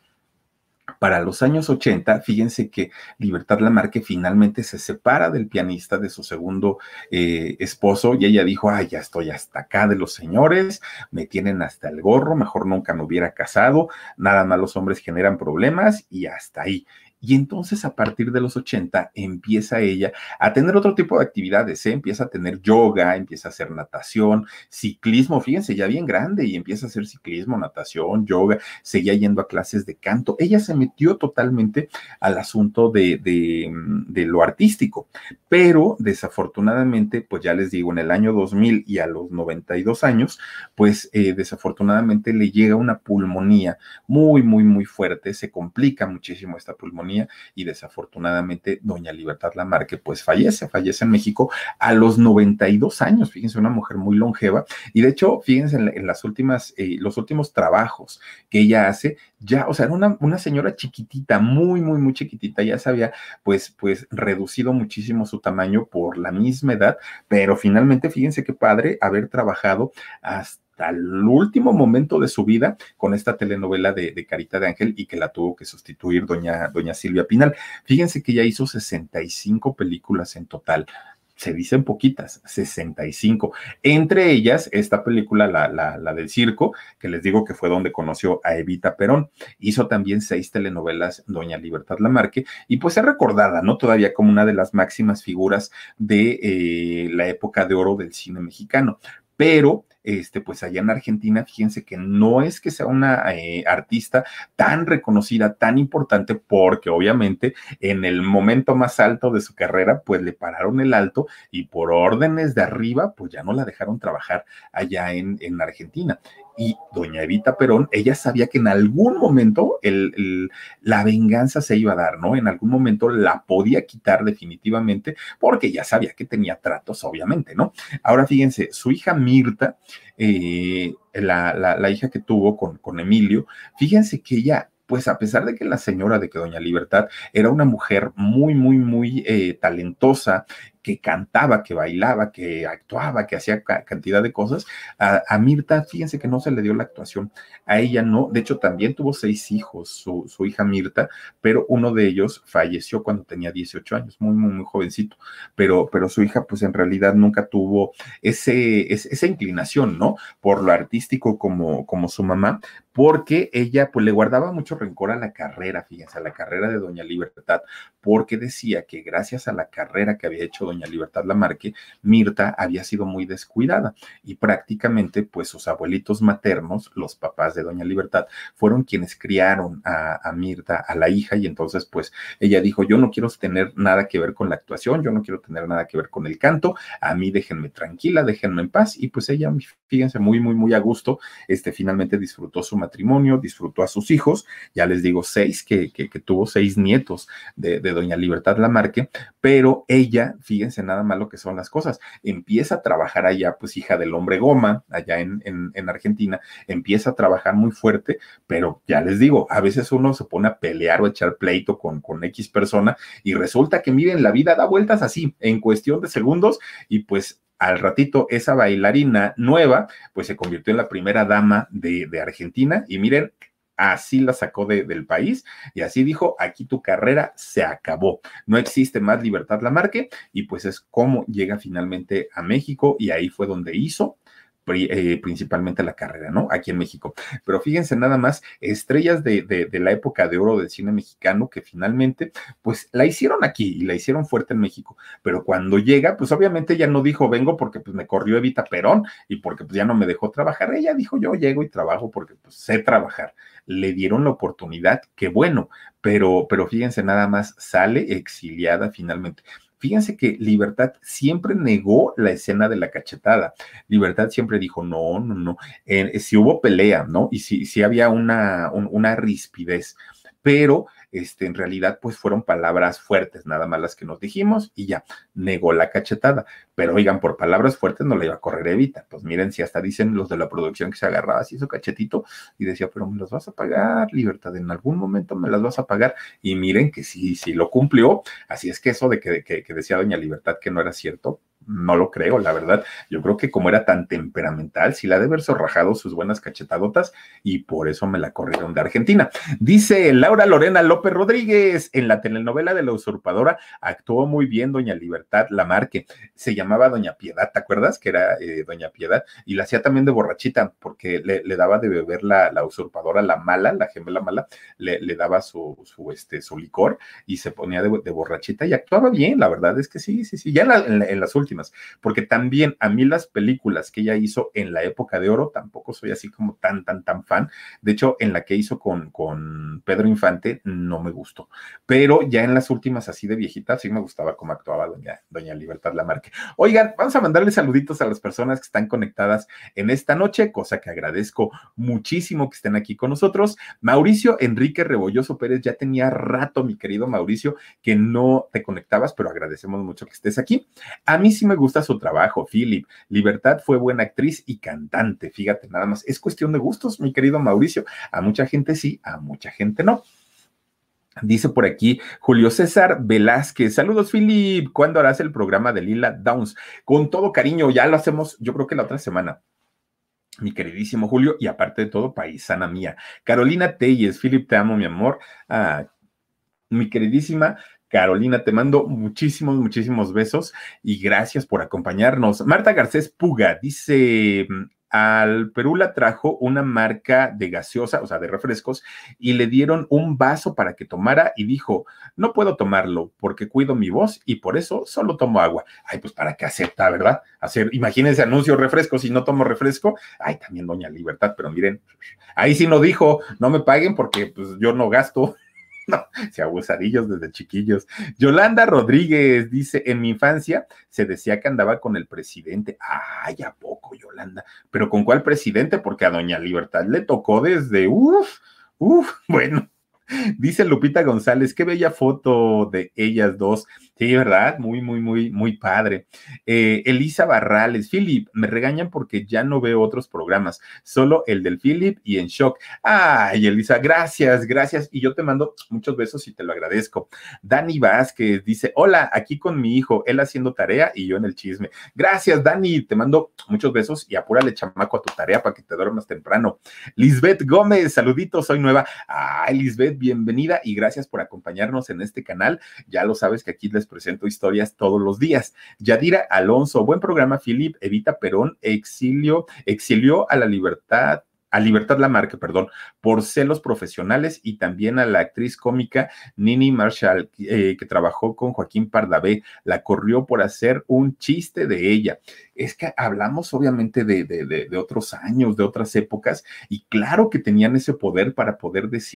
Para los años 80, fíjense que Libertad Lamarque finalmente se separa del pianista de su segundo eh, esposo y ella dijo, ay, ya estoy hasta acá de los señores, me tienen hasta el gorro, mejor nunca me hubiera casado, nada más los hombres generan problemas y hasta ahí. Y entonces a partir de los 80 empieza ella a tener otro tipo de actividades, ¿eh? empieza a tener yoga, empieza a hacer natación, ciclismo, fíjense, ya bien grande y empieza a hacer ciclismo, natación, yoga, seguía yendo a clases de canto. Ella se metió totalmente al asunto de, de lo artístico, pero desafortunadamente, pues ya les digo, en el año 2000 y a los 92 años, pues eh, desafortunadamente le llega una pulmonía muy, muy, muy fuerte, se complica muchísimo esta pulmonía y desafortunadamente doña Libertad Lamarque pues fallece, fallece en México a los 92 años, fíjense, una mujer muy longeva. Y de hecho, fíjense en, las últimas, eh, los últimos trabajos que ella hace, ya, o sea, era una, una señora chiquitita, muy, muy, muy chiquitita, ya se había pues, pues reducido muchísimo su tamaño por la misma edad, pero finalmente, fíjense qué padre haber trabajado hasta al último momento de su vida con esta telenovela de, Carita de Ángel y que la tuvo que sustituir doña, doña Silvia Pinal. Fíjense que ya hizo 65 películas en total se dicen poquitas, 65. Entre ellas, esta película, la, la, del circo, que les digo que fue donde conoció a Evita Perón. Hizo también seis telenovelas Doña Libertad Lamarque y pues es recordada, ¿no? Todavía como una de las máximas figuras de eh, la época de oro del cine mexicano. Pero este, pues allá en Argentina, fíjense que no es que sea una eh, artista tan reconocida, tan importante, porque obviamente en el momento más alto de su carrera, pues le pararon el alto y por órdenes de arriba, pues ya no la dejaron trabajar allá en, en Argentina y doña Evita Perón, ella sabía que en algún momento el, la venganza se iba a dar, ¿no? En algún momento la podía quitar definitivamente porque ya sabía que tenía tratos, obviamente, ¿no? Ahora fíjense, su hija Mirta, la, la, hija que tuvo con, con Emilio, fíjense que ella pues a pesar de que la señora de que Doña Libertad era una mujer muy, muy, muy eh, talentosa, que cantaba, que bailaba, que actuaba, que hacía cantidad de cosas. A, Mirta, fíjense que no se le dio la actuación. A ella no. De hecho, también tuvo seis hijos, su, hija Mirta, pero uno de ellos falleció cuando tenía 18 años, muy, muy, muy jovencito. Pero, pero su hija, pues en realidad nunca tuvo ese, esa inclinación, ¿no? Por lo artístico como, como su mamá, porque ella pues le guardaba mucho rencor a la carrera, fíjense, a la carrera de Doña Libertad, porque decía que gracias a la carrera que había hecho doña Libertad Lamarque, Mirta había sido muy descuidada y prácticamente pues sus abuelitos maternos, los papás de doña Libertad, fueron quienes criaron a, a Mirta, a la hija y entonces pues ella dijo, yo no quiero tener nada que ver con la actuación, yo no quiero tener nada que ver con el canto, a mí déjenme tranquila, déjenme en paz y pues ella, fíjense, muy, muy, muy a gusto, este finalmente disfrutó su matrimonio, disfrutó a sus hijos, ya les digo, seis, que, que, tuvo seis nietos de, de doña Libertad Lamarque, pero ella, fíjense, fíjense nada más lo que son las cosas. Empieza a trabajar allá, pues hija del hombre goma, allá en, en, Argentina, empieza a trabajar muy fuerte, pero ya les digo, a veces uno se pone a pelear o a echar pleito con, con X persona y resulta que miren, la vida da vueltas así, en cuestión de segundos y pues al ratito esa bailarina nueva, pues se convirtió en la primera dama de, de Argentina y miren, así la sacó del país y así dijo, aquí tu carrera se acabó, no existe más libertad la marque y pues es como llega finalmente a México y ahí fue donde hizo eh, principalmente la carrera, ¿no? Aquí en México. Pero fíjense nada más, estrellas de, de, la época de oro del cine mexicano que finalmente, pues la hicieron aquí y la hicieron fuerte en México. Pero cuando llega, pues obviamente ella no dijo vengo porque pues me corrió Evita Perón y porque pues ya no me dejó trabajar. Ella dijo yo llego y trabajo porque pues sé trabajar. Le dieron la oportunidad, qué bueno, pero, pero fíjense nada más, sale exiliada finalmente. Fíjense que Libertad siempre negó la escena de la cachetada. Libertad siempre dijo, no, no, no. si hubo pelea, ¿no? Y si, si había una, una rispidez. Pero este, en realidad pues fueron palabras fuertes, nada más las que nos dijimos y ya, negó la cachetada. Pero oigan, por palabras fuertes no le iba a correr Evita. Pues miren, si hasta dicen los de la producción que se agarraba así su cachetito y decía, pero me los vas a pagar, Libertad, en algún momento me las vas a pagar. Y miren que sí, sí lo cumplió. Así es que eso de que, que decía Doña Libertad que no era cierto, no lo creo, la verdad. Yo creo que como era tan temperamental, sí la de haber zorrajado sus buenas cachetadotas y por eso me la corrieron de Argentina. Dice Laura Lorena López Rodríguez, en la telenovela de la usurpadora actuó muy bien Doña Libertad Lamarque. Se llamaba Doña Piedad, ¿te acuerdas? Que era eh, Doña Piedad y la hacía también de borrachita porque le, daba de beber la, la, usurpadora, la mala, la gemela mala, le, le daba su, su, este, su licor y se ponía de, borrachita y actuaba bien, la verdad es que sí, sí, sí, ya en las últimas porque también a mí las películas que ella hizo en la época de oro, tampoco soy así como tan, tan, tan fan. De hecho, en la que hizo con, con Pedro Infante, no me gustó. Pero ya en las últimas, así de viejita, sí me gustaba cómo actuaba doña, doña Libertad Lamarque. Oigan, vamos a mandarle saluditos a las personas que están conectadas en esta noche, cosa que agradezco muchísimo que estén aquí con nosotros. Mauricio Enrique Rebolloso Pérez, ya tenía rato, mi querido Mauricio, que no te conectabas, pero agradecemos mucho que estés aquí. A mí me gusta su trabajo, Philip. Libertad fue buena actriz y cantante, fíjate nada más. Es cuestión de gustos, mi querido Mauricio. A mucha gente sí, a mucha gente no. Dice por aquí Julio César Velázquez. Saludos, Philip. ¿Cuándo harás el programa de Lila Downs? Con todo cariño, ya lo hacemos, yo creo que la otra semana. Mi queridísimo Julio, y aparte de todo, paisana mía. Carolina Telles, Philip, te amo, mi amor. Ah, mi queridísima Carolina, te mando muchísimos, muchísimos besos y gracias por acompañarnos. Marta Garcés Puga dice, al Perú la trajo una marca de gaseosa, o sea, de refrescos, y le dieron un vaso para que tomara y dijo, no puedo tomarlo porque cuido mi voz y por eso solo tomo agua. Ay, pues para que acepta, ¿verdad? Hacer, imagínense anuncio refresco, si no tomo refresco, ay, también doña Libertad, pero miren, ahí sí no dijo, no me paguen porque pues yo no gasto. No, se abusadillos desde chiquillos. Yolanda Rodríguez dice: En mi infancia se decía que andaba con el presidente. Ay, ¿a poco, Yolanda? ¿Pero con cuál presidente? Porque a Doña Libertad le tocó desde, uff, uff, bueno. Dice Lupita González, qué bella foto de ellas dos. Sí, ¿verdad? Muy, muy, muy, muy padre. Eh, Elisa Barrales, Philip, me regañan porque ya no veo otros programas, solo el del Philip y en shock. Ay, Elisa, gracias, gracias. Y yo te mando muchos besos y te lo agradezco. Dani Vázquez dice, hola, aquí con mi hijo, él haciendo tarea y yo en el chisme. Gracias, Dani, te mando muchos besos y apúrale chamaco a tu tarea para que te duermas temprano. Lisbeth Gómez, saluditos, soy nueva. Ay, Lisbeth, bienvenida y gracias por acompañarnos en este canal. Ya lo sabes que aquí les presento historias todos los días. Yadira Alonso, buen programa, Philip. Evita Perón, exilio, exilió a la libertad a Libertad Lamarque, perdón, por celos profesionales y también a la actriz cómica Nini Marshall, eh, que trabajó con Joaquín Pardavé, la corrió por hacer un chiste de ella es que hablamos obviamente de, de, otros años, de otras épocas, y claro que tenían ese poder para poder decir.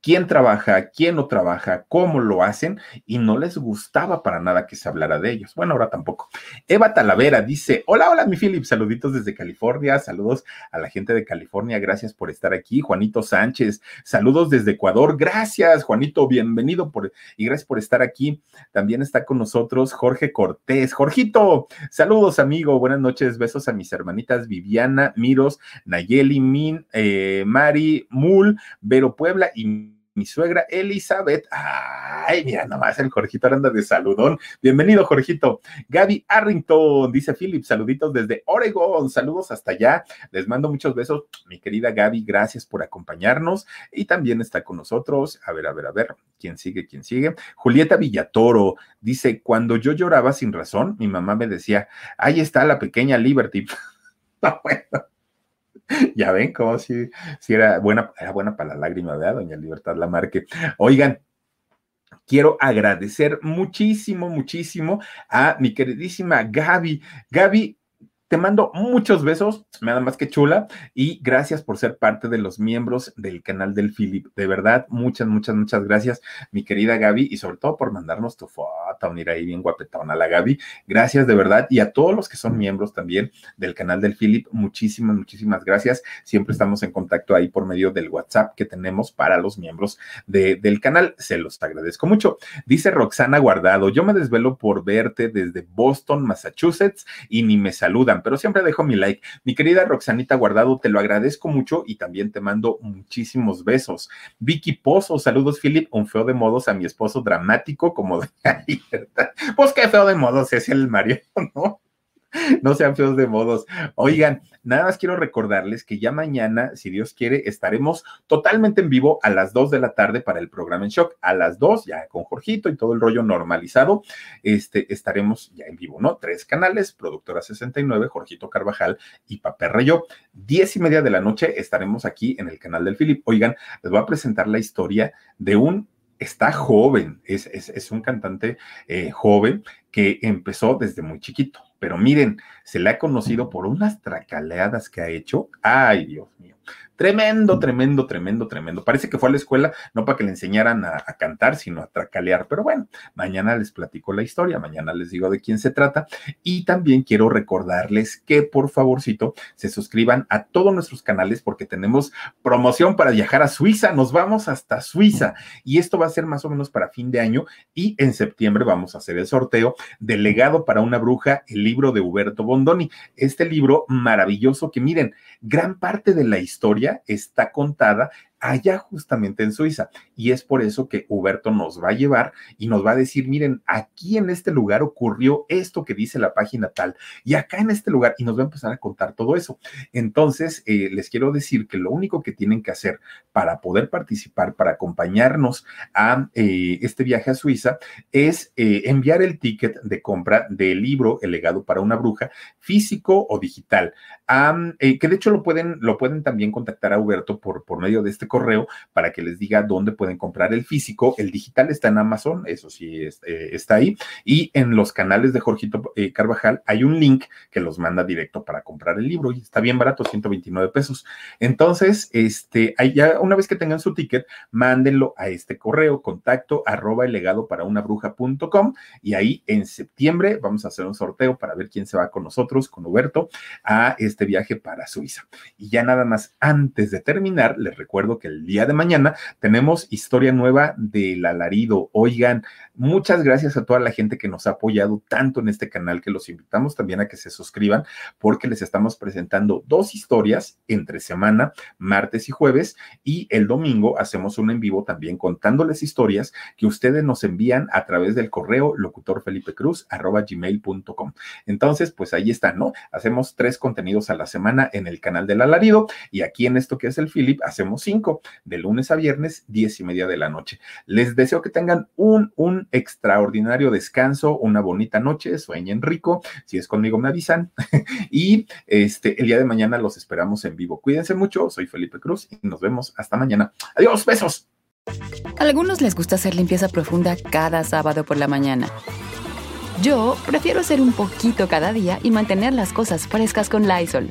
quién trabaja, quién no trabaja, cómo lo hacen, y no les gustaba para nada que se hablara de ellos. Bueno, ahora tampoco. Eva Talavera dice: Hola, hola, mi Philip, saluditos desde California, saludos a la gente de California, gracias por estar aquí. Juanito Sánchez, saludos desde Ecuador, gracias, Juanito, bienvenido y gracias por estar aquí. También está con nosotros Jorge Cortés. Jorgito, saludos, amigo, buenas noches, besos a mis hermanitas Viviana, Miros, Nayeli, Min, eh, Mari, Mul, Vero Puebla y mi suegra Elizabeth. Ay, mira nomás, el Jorgito anda de saludón. Bienvenido, Jorgito. Gaby Arrington, dice Philip, saluditos desde Oregon. Saludos hasta allá. Les mando muchos besos. Mi querida Gaby, gracias por acompañarnos. Y también está con nosotros. A ver, a ver, a ver. ¿Quién sigue? ¿Quién sigue? Julieta Villatoro dice: Cuando yo lloraba sin razón, mi mamá me decía, ahí está la pequeña Liberty. bueno ya ven cómo si, si era buena, era buena para la lágrima, ¿verdad? Doña Libertad Lamarque. Oigan, quiero agradecer muchísimo, muchísimo a mi queridísima Gaby. Gaby, te mando muchos besos, nada más que chula, y gracias por ser parte de los miembros del canal del Philip. De verdad, muchas, muchas, muchas gracias, mi querida Gaby, y sobre todo por mandarnos tu foto nota unir ahí bien guapetona la Gaby. Gracias de verdad. Y a todos los que son miembros también del canal del Philip, muchísimas, muchísimas gracias. Siempre estamos en contacto ahí por medio del WhatsApp que tenemos para los miembros del canal. Se los agradezco mucho. Dice Roxana Guardado, yo me desvelo por verte desde Boston, Massachusetts y ni me saludan, pero siempre dejo mi like. Mi querida Roxanita Guardado, te lo agradezco mucho y también te mando muchísimos besos. Vicky Pozo, saludos Philip, un feo de modos a mi esposo dramático como de Pues qué feo de modos es el Mario, ¿no? no sean feos de modos. Oigan, nada más quiero recordarles que ya mañana, si Dios quiere, estaremos totalmente en vivo a las 2 de la tarde para el programa en shock. A las 2, ya con Jorgito y todo el rollo normalizado, este, estaremos ya en vivo, ¿no? Tres canales, Productora 69, Jorgito Carvajal y Papel Rayo. Diez y media de la noche estaremos aquí en el canal del Philip. Oigan, les voy a presentar la historia de un está joven, es, es, un cantante eh, joven que empezó desde muy chiquito. Pero miren, se le ha conocido por unas tracaleadas que ha hecho. Ay, Dios mío. Tremendo, tremendo, tremendo, tremendo. Parece que fue a la escuela no para que le enseñaran a, cantar, sino a tracalear. Pero bueno, mañana les platico la historia, mañana les digo de quién se trata. Y también quiero recordarles que por favorcito se suscriban a todos nuestros canales porque tenemos promoción para viajar a Suiza. Nos vamos hasta Suiza y esto va a ser más o menos para fin de año y en septiembre vamos a hacer el sorteo del legado para una bruja, el libro de Huberto Bondoni. Este libro maravilloso que miren, gran parte de la historia está contada allá justamente en Suiza. Y es por eso que Huberto nos va a llevar y nos va a decir, miren, aquí en este lugar ocurrió esto que dice la página tal, y acá en este lugar, y nos va a empezar a contar todo eso. Entonces, eh, les quiero decir que lo único que tienen que hacer para poder participar, para acompañarnos a eh, este viaje a Suiza, es eh, enviar el ticket de compra del libro El legado para una bruja, físico o digital, que de hecho lo pueden, lo pueden también contactar a Huberto por, por medio de este correo para que les diga dónde pueden comprar el físico. El digital está en Amazon, eso sí eh, está ahí. Y en los canales de Jorgito eh, Carvajal hay un link que los manda directo para comprar el libro y está bien barato, 129 pesos. Entonces, este, ya una vez que tengan su ticket, mándenlo a este correo, contacto arroba el legado para una bruja.com y ahí en septiembre vamos a hacer un sorteo para ver quién se va con nosotros, con Huberto, a este viaje para Suiza. Y ya nada más, antes de terminar, les recuerdo que el día de mañana tenemos historia nueva del alarido. Oigan, muchas gracias a toda la gente que nos ha apoyado tanto en este canal que los invitamos también a que se suscriban porque les estamos presentando dos historias entre semana, martes y jueves, y el domingo hacemos un en vivo también contándoles historias que ustedes nos envían a través del correo locutorfelipecruz.gmail.com. Entonces, pues ahí está, ¿no? Hacemos tres contenidos a la semana en el canal del alarido y aquí en esto que es el Philip hacemos cinco de lunes a viernes, diez y media de la noche. Les deseo que tengan un, un extraordinario descanso, una bonita noche, sueñen rico. Si es conmigo, me avisan. y este, el día de mañana los esperamos en vivo. Cuídense mucho. Soy Felipe Cruz y nos vemos hasta mañana. Adiós, besos. A algunos les gusta hacer limpieza profunda cada sábado por la mañana. Yo prefiero hacer un poquito cada día y mantener las cosas frescas con Lysol.